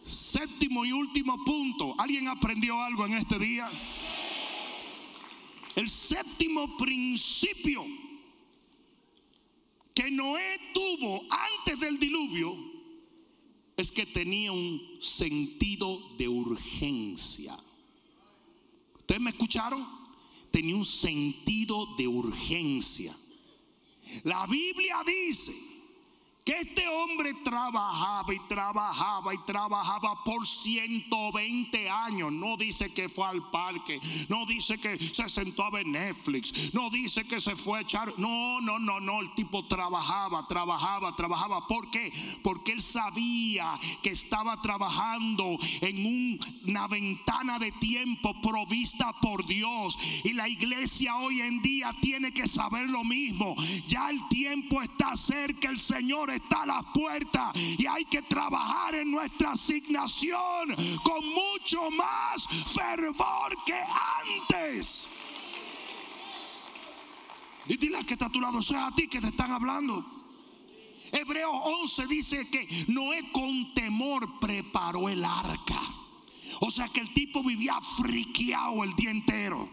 [SPEAKER 2] Séptimo y último punto. ¿Alguien aprendió algo en este día? El séptimo principio que Noé tuvo antes del diluvio es que tenía un sentido de urgencia. ¿Ustedes me escucharon? Tenía un sentido de urgencia. La Biblia dice que este hombre trabajaba y trabajaba y trabajaba por 120 años. No dice que fue al parque, no dice que se sentó a ver Netflix, no dice que se fue a echar. No, no, no, no. El tipo trabajaba, trabajaba, trabajaba. ¿Por qué? Porque él sabía que estaba trabajando en una ventana de tiempo provista por Dios. Y la iglesia hoy en día tiene que saber lo mismo. Ya el tiempo está cerca, el Señor está a las puertas y hay que trabajar en nuestra asignación con mucho más fervor que antes. Y dile que está a tu lado, sea a ti que te están hablando. Hebreo 11 dice que Noé con temor preparó el arca. O sea que el tipo vivía friqueado el día entero.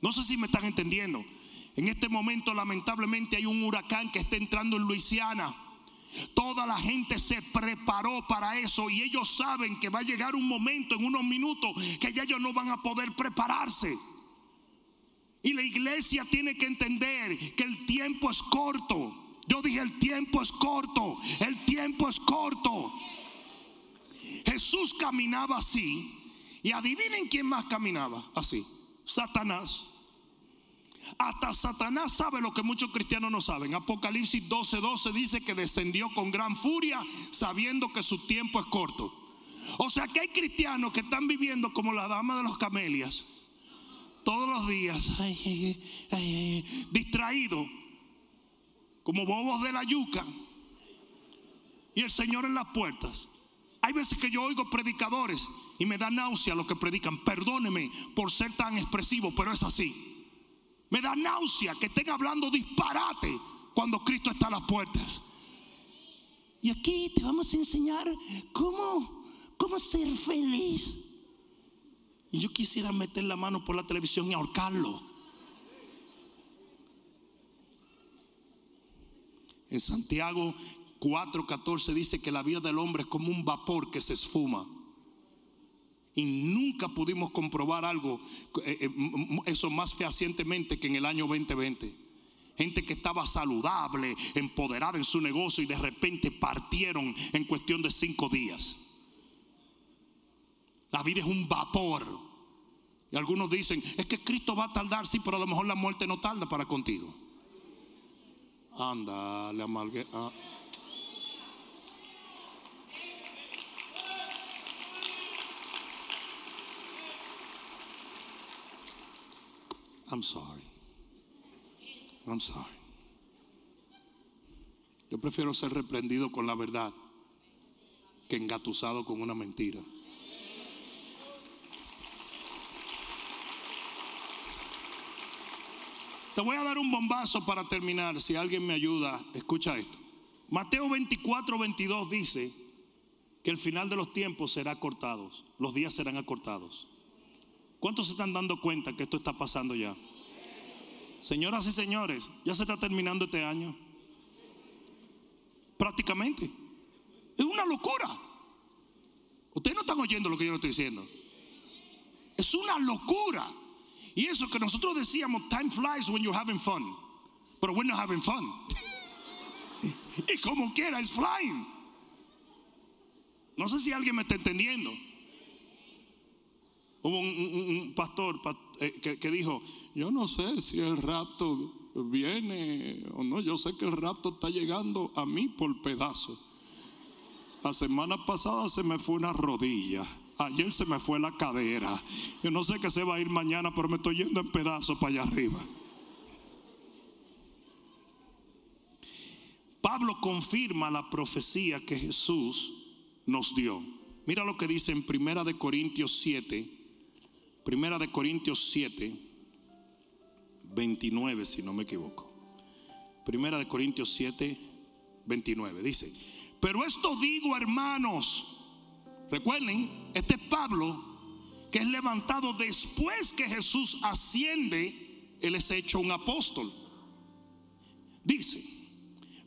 [SPEAKER 2] No sé si me están entendiendo. En este momento lamentablemente hay un huracán que está entrando en Luisiana. Toda la gente se preparó para eso y ellos saben que va a llegar un momento, en unos minutos, que ya ellos no van a poder prepararse. Y la iglesia tiene que entender que el tiempo es corto. Yo dije, el tiempo es corto, el tiempo es corto. Jesús caminaba así y adivinen quién más caminaba así. Satanás. Hasta Satanás sabe lo que muchos cristianos no saben. Apocalipsis 12:12 12 dice que descendió con gran furia sabiendo que su tiempo es corto. O sea que hay cristianos que están viviendo como la dama de los camelias. Todos los días, distraídos, como bobos de la yuca. Y el Señor en las puertas. Hay veces que yo oigo predicadores y me da náusea lo que predican. Perdóneme por ser tan expresivo, pero es así. Me da náusea que estén hablando disparate cuando Cristo está a las puertas. Y aquí te vamos a enseñar cómo, cómo ser feliz. Y yo quisiera meter la mano por la televisión y ahorcarlo. En Santiago 4:14 dice que la vida del hombre es como un vapor que se esfuma. Y nunca pudimos comprobar algo, eh, eh, eso más fehacientemente que en el año 2020. Gente que estaba saludable, empoderada en su negocio y de repente partieron en cuestión de cinco días. La vida es un vapor. Y algunos dicen, es que Cristo va a tardar, sí, pero a lo mejor la muerte no tarda para contigo. Ándale, amalgue. Ah. I'm sorry. I'm sorry. Yo prefiero ser reprendido con la verdad que engatusado con una mentira. Te voy a dar un bombazo para terminar. Si alguien me ayuda, escucha esto. Mateo 24, 22 dice que el final de los tiempos será cortado. Los días serán acortados. ¿Cuántos se están dando cuenta que esto está pasando ya? Señoras y señores, ya se está terminando este año. Prácticamente. Es una locura. Ustedes no están oyendo lo que yo le estoy diciendo. Es una locura. Y eso que nosotros decíamos, time flies when you're having fun. Pero we're not having fun. y como quiera, es flying. No sé si alguien me está entendiendo. Hubo un, pastor eh, que, dijo, yo no sé si el rapto viene o no, yo sé que el rapto está llegando a mí por pedazos. La semana pasada se me fue una rodilla, ayer se me fue la cadera. Yo no sé qué se va a ir mañana, pero me estoy yendo en pedazos para allá arriba. Pablo confirma la profecía que Jesús nos dio. Mira lo que dice en Primera de Corintios 7, Primera de Corintios 7, 29, si no me equivoco. Primera de Corintios 7, 29. Dice, pero esto digo hermanos, recuerden, este es Pablo, que es levantado después que Jesús asciende, él es hecho un apóstol. Dice,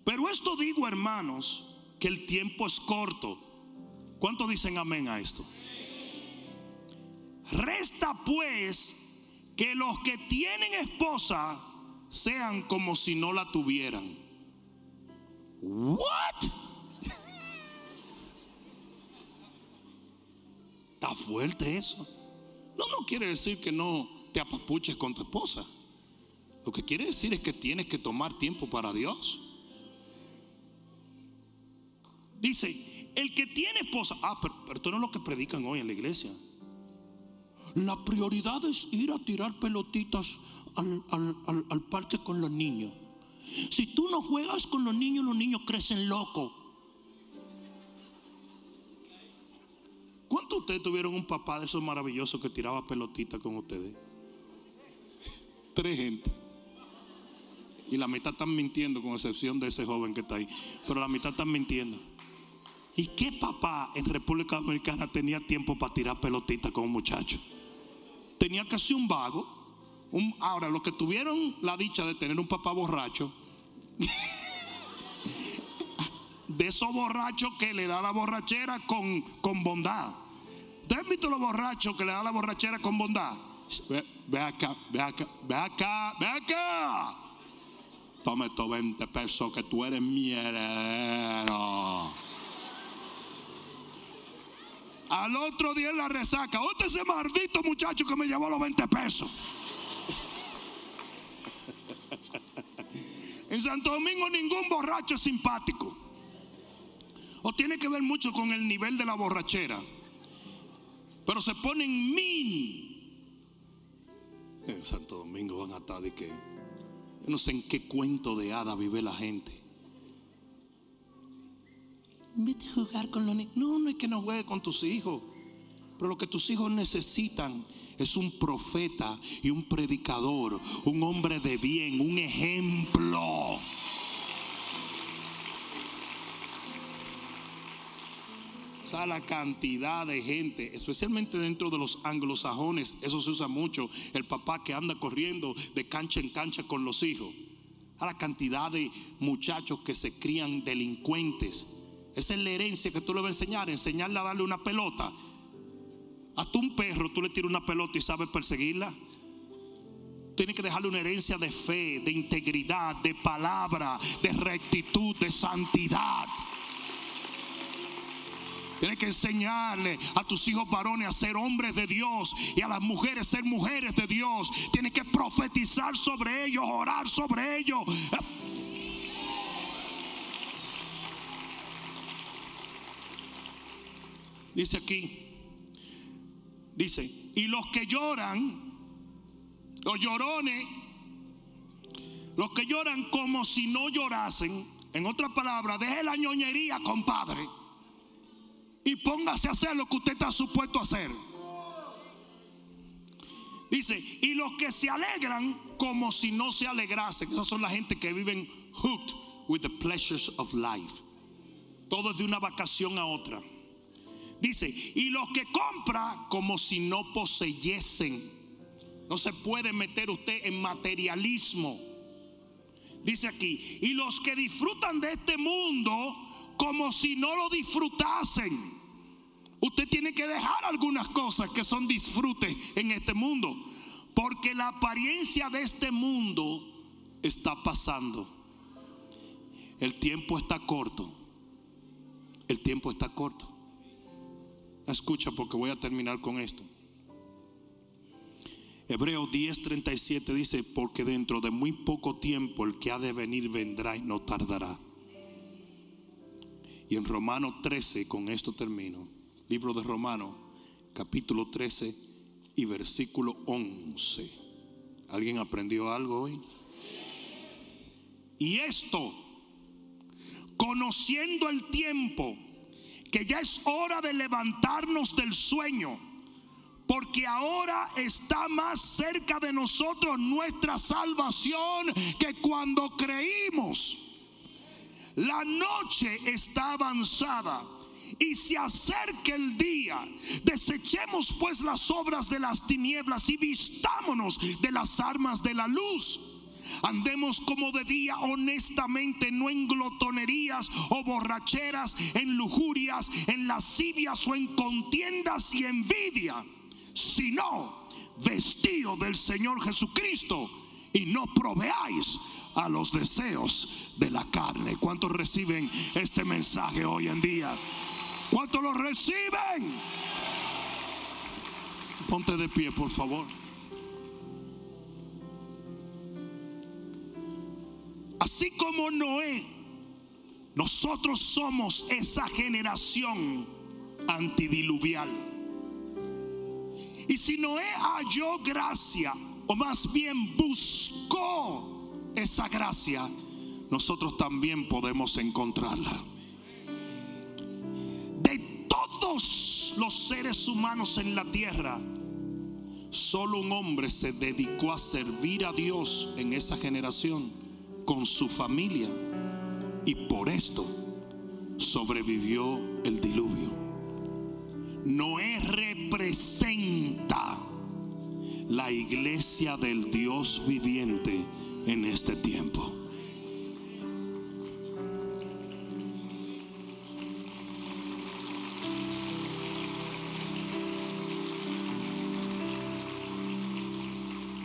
[SPEAKER 2] pero esto digo hermanos, que el tiempo es corto. ¿Cuántos dicen amén a esto? Resta pues que los que tienen esposa sean como si no la tuvieran. What? Está fuerte eso. No, no quiere decir que no te apapuches con tu esposa. Lo que quiere decir es que tienes que tomar tiempo para Dios. Dice, el que tiene esposa, ah, pero, pero esto no es lo que predican hoy en la iglesia. La prioridad es ir a tirar pelotitas al, parque con los niños. Si tú no juegas con los niños, los niños crecen locos. ¿Cuántos de ustedes tuvieron un papá de esos maravillosos que tiraba pelotitas con ustedes? Tres gente. Y la mitad están mintiendo, con excepción de ese joven que está ahí. Pero la mitad están mintiendo. ¿Y qué papá en República Dominicana tenía tiempo para tirar pelotitas con un muchacho? Tenía casi un vago. ahora, los que tuvieron la dicha de tener un papá borracho, de esos borrachos que le da la borrachera con, con bondad. ¿Ustedes han visto los borrachos que le da la borrachera con bondad? Ve, acá, ve acá, ve acá, ve acá. Toma estos 20 pesos que tú eres mi al otro día en la resaca, ¿dónde ese maldito muchacho que me llevó los 20 pesos? en Santo Domingo ningún borracho es simpático. O tiene que ver mucho con el nivel de la borrachera. Pero se ponen mil. En Santo Domingo van a estar de que. no sé en qué cuento de hada vive la gente. No, no es que no juegue con tus hijos. Pero lo que tus hijos necesitan es un profeta y un predicador, un hombre de bien, un ejemplo. O sea, la cantidad de gente, especialmente dentro de los anglosajones, eso se usa mucho. El papá que anda corriendo de cancha en cancha con los hijos. a la cantidad de muchachos que se crían delincuentes. Esa es la herencia que tú le vas a enseñar, enseñarle a darle una pelota. A tu un perro tú le tiras una pelota y sabes perseguirla. Tienes que dejarle una herencia de fe, de integridad, de palabra, de rectitud, de santidad. Tienes que enseñarle a tus hijos varones a ser hombres de Dios y a las mujeres ser mujeres de Dios. Tienes que profetizar sobre ellos, orar sobre ellos. Dice aquí, dice, y los que lloran, los llorones, los que lloran como si no llorasen, en otras palabras, deje la ñoñería, compadre, y póngase a hacer lo que usted está supuesto a hacer. Dice, y los que se alegran como si no se alegrasen. Esas son la gente que viven hooked with the pleasures of life. Todo de una vacación a otra. Dice, y los que compra como si no poseyesen. No se puede meter usted en materialismo. Dice aquí, y los que disfrutan de este mundo como si no lo disfrutasen. Usted tiene que dejar algunas cosas que son disfrutes en este mundo. Porque la apariencia de este mundo está pasando. El tiempo está corto. El tiempo está corto. Escucha porque voy a terminar con esto. Hebreo 10:37 dice, porque dentro de muy poco tiempo el que ha de venir vendrá y no tardará. Y en Romano 13, con esto termino, libro de Romano, capítulo 13 y versículo 11. ¿Alguien aprendió algo hoy? Y esto, conociendo el tiempo, que ya es hora de levantarnos del sueño, porque ahora está más cerca de nosotros nuestra salvación que cuando creímos. La noche está avanzada y se acerca el día. Desechemos pues las obras de las tinieblas y vistámonos de las armas de la luz. Andemos como de día honestamente, no en glotonerías o borracheras, en lujurias, en lascivias o en contiendas y envidia, sino vestido del Señor Jesucristo y no proveáis a los deseos de la carne. ¿Cuántos reciben este mensaje hoy en día? ¿Cuántos lo reciben? Ponte de pie, por favor. Así como Noé, nosotros somos esa generación antidiluvial. Y si Noé halló gracia, o más bien buscó esa gracia, nosotros también podemos encontrarla. De todos los seres humanos en la tierra, solo un hombre se dedicó a servir a Dios en esa generación con su familia y por esto sobrevivió el diluvio. Noé representa la iglesia del Dios viviente en este tiempo.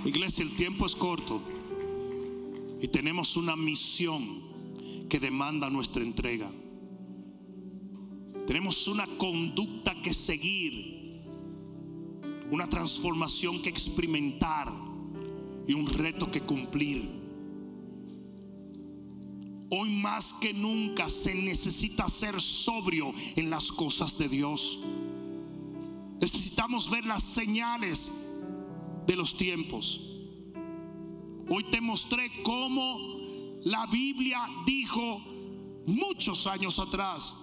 [SPEAKER 2] Iglesia, el tiempo es corto. Y tenemos una misión que demanda nuestra entrega. Tenemos una conducta que seguir, una transformación que experimentar y un reto que cumplir. Hoy más que nunca se necesita ser sobrio en las cosas de Dios. Necesitamos ver las señales de los tiempos. Hoy te mostré cómo la Biblia dijo muchos años atrás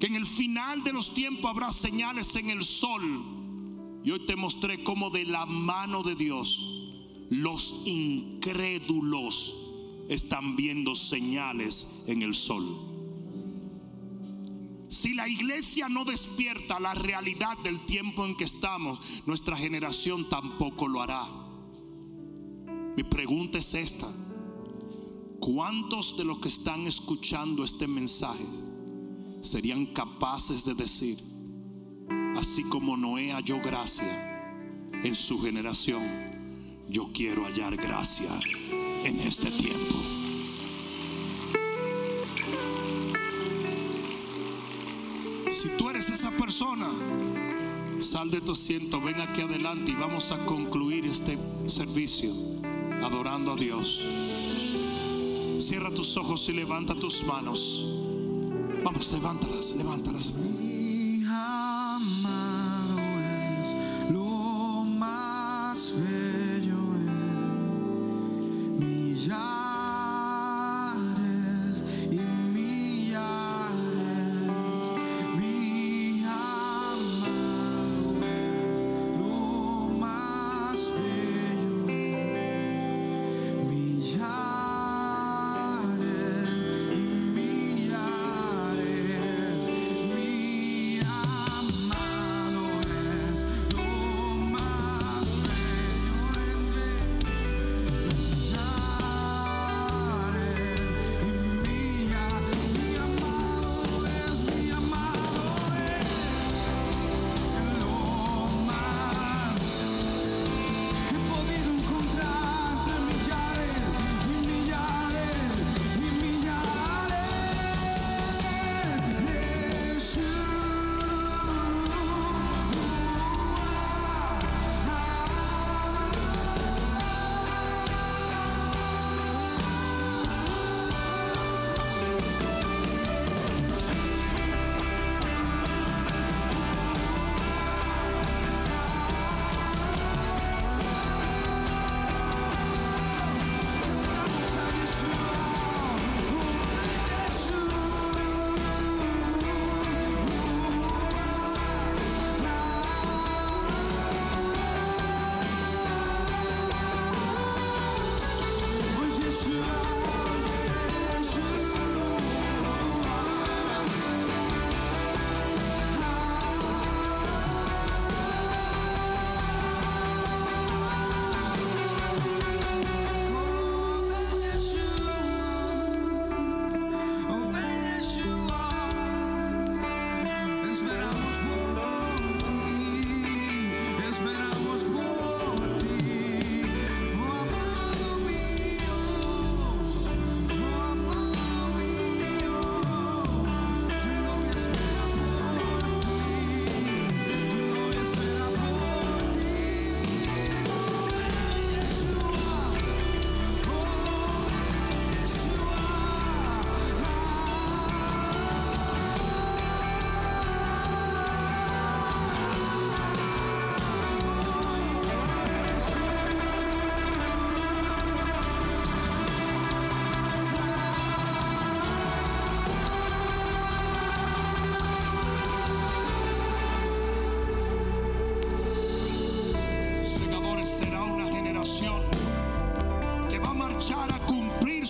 [SPEAKER 2] que en el final de los tiempos habrá señales en el sol. Y hoy te mostré cómo de la mano de Dios los incrédulos están viendo señales en el sol. Si la iglesia no despierta la realidad del tiempo en que estamos, nuestra generación tampoco lo hará. Mi pregunta es esta. ¿cuántos de los que están escuchando este mensaje serían capaces de decir, así como Noé halló gracia en su generación, yo quiero hallar gracia en este tiempo? Si tú eres esa persona, sal de tu asiento, ven aquí adelante y vamos a concluir este servicio adorando a Dios. Cierra tus ojos y levanta tus manos. Vamos, levántalas, levántalas.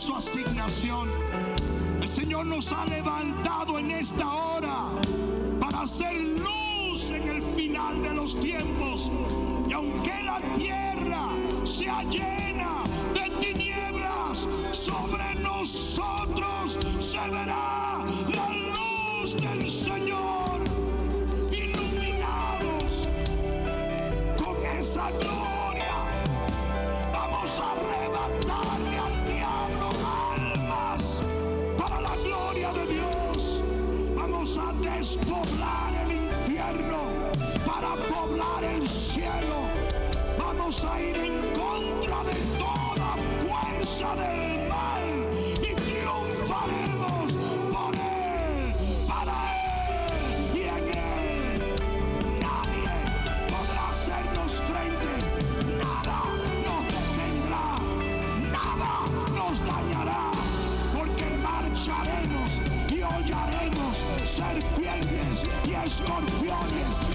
[SPEAKER 2] Su asignación. El Señor nos ha levantado en esta hora para hacer luz en el final de los tiempos. Y aunque la tierra sea llena de tinieblas, sobre nosotros se verá la Vamos a ir en contra de toda fuerza del mal y triunfaremos por él, para él y en él. Nadie podrá hacernos frente, nada nos detendrá, nada nos dañará, porque marcharemos y hollaremos serpientes y escorpiones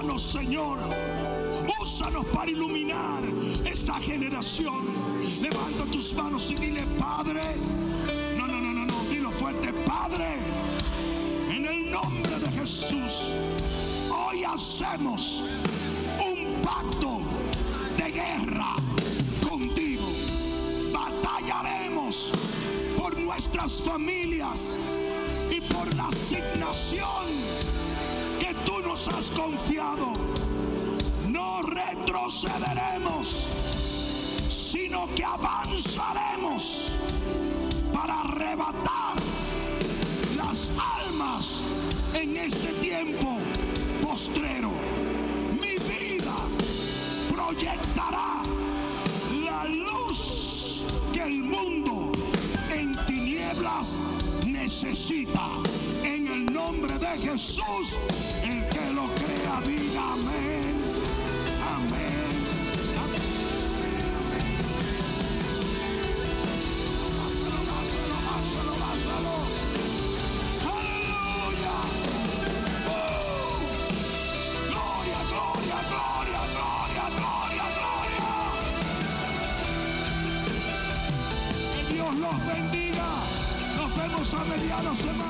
[SPEAKER 2] Úsanos, Señor. Úsanos para iluminar esta generación. Levanta tus manos y dile, Padre. No, no, no, no, no. Dilo fuerte, Padre. En el nombre de Jesús. Hoy hacemos un pacto de guerra contigo. Batallaremos por nuestras familias y por la asignación has confiado. No retrocederemos, sino que avanzaremos para arrebatar las almas en este tiempo postrero. Mi vida proyectará la luz que el mundo en tinieblas necesita. En el nombre de Jesús, amén. Amén. Amén. Aleluya. ¡Uh! Gloria, gloria, gloria, gloria, gloria, gloria. Que Dios los bendiga. Nos vemos a mediana semana.